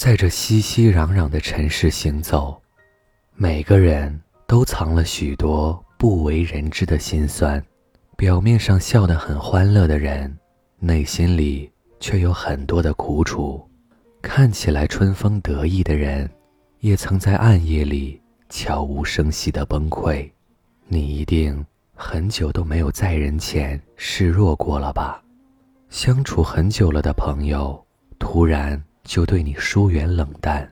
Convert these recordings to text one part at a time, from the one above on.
在这熙熙攘攘的尘世行走，每个人都藏了许多不为人知的心酸。表面上笑得很欢乐的人，内心里却有很多的苦楚；看起来春风得意的人，也曾在暗夜里悄无声息的崩溃。你一定很久都没有在人前示弱过了吧？相处很久了的朋友，突然。就对你疏远冷淡，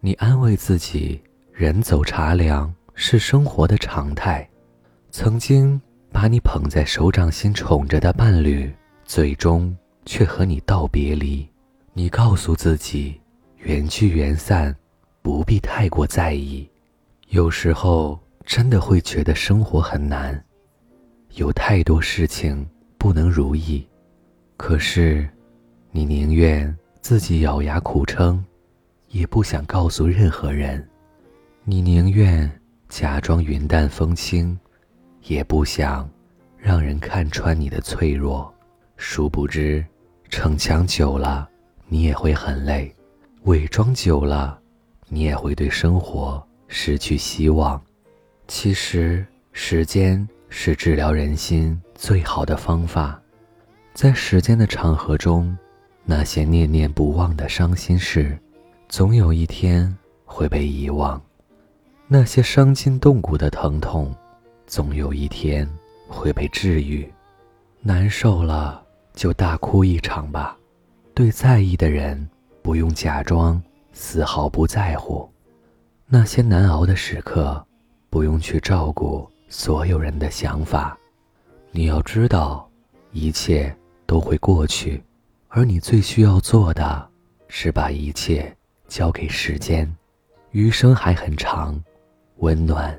你安慰自己，人走茶凉是生活的常态。曾经把你捧在手掌心宠着的伴侣，最终却和你道别离。你告诉自己，缘聚缘散，不必太过在意。有时候真的会觉得生活很难，有太多事情不能如意。可是，你宁愿。自己咬牙苦撑，也不想告诉任何人。你宁愿假装云淡风轻，也不想让人看穿你的脆弱。殊不知，逞强久了，你也会很累；伪装久了，你也会对生活失去希望。其实，时间是治疗人心最好的方法，在时间的长河中。那些念念不忘的伤心事，总有一天会被遗忘；那些伤筋动骨的疼痛，总有一天会被治愈。难受了就大哭一场吧，对在意的人不用假装丝毫不在乎；那些难熬的时刻，不用去照顾所有人的想法。你要知道，一切都会过去。而你最需要做的，是把一切交给时间，余生还很长，温暖、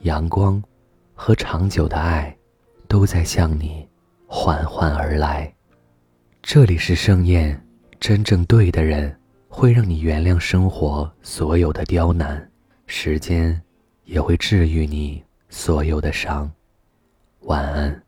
阳光和长久的爱，都在向你缓缓而来。这里是盛宴，真正对的人会让你原谅生活所有的刁难，时间也会治愈你所有的伤。晚安。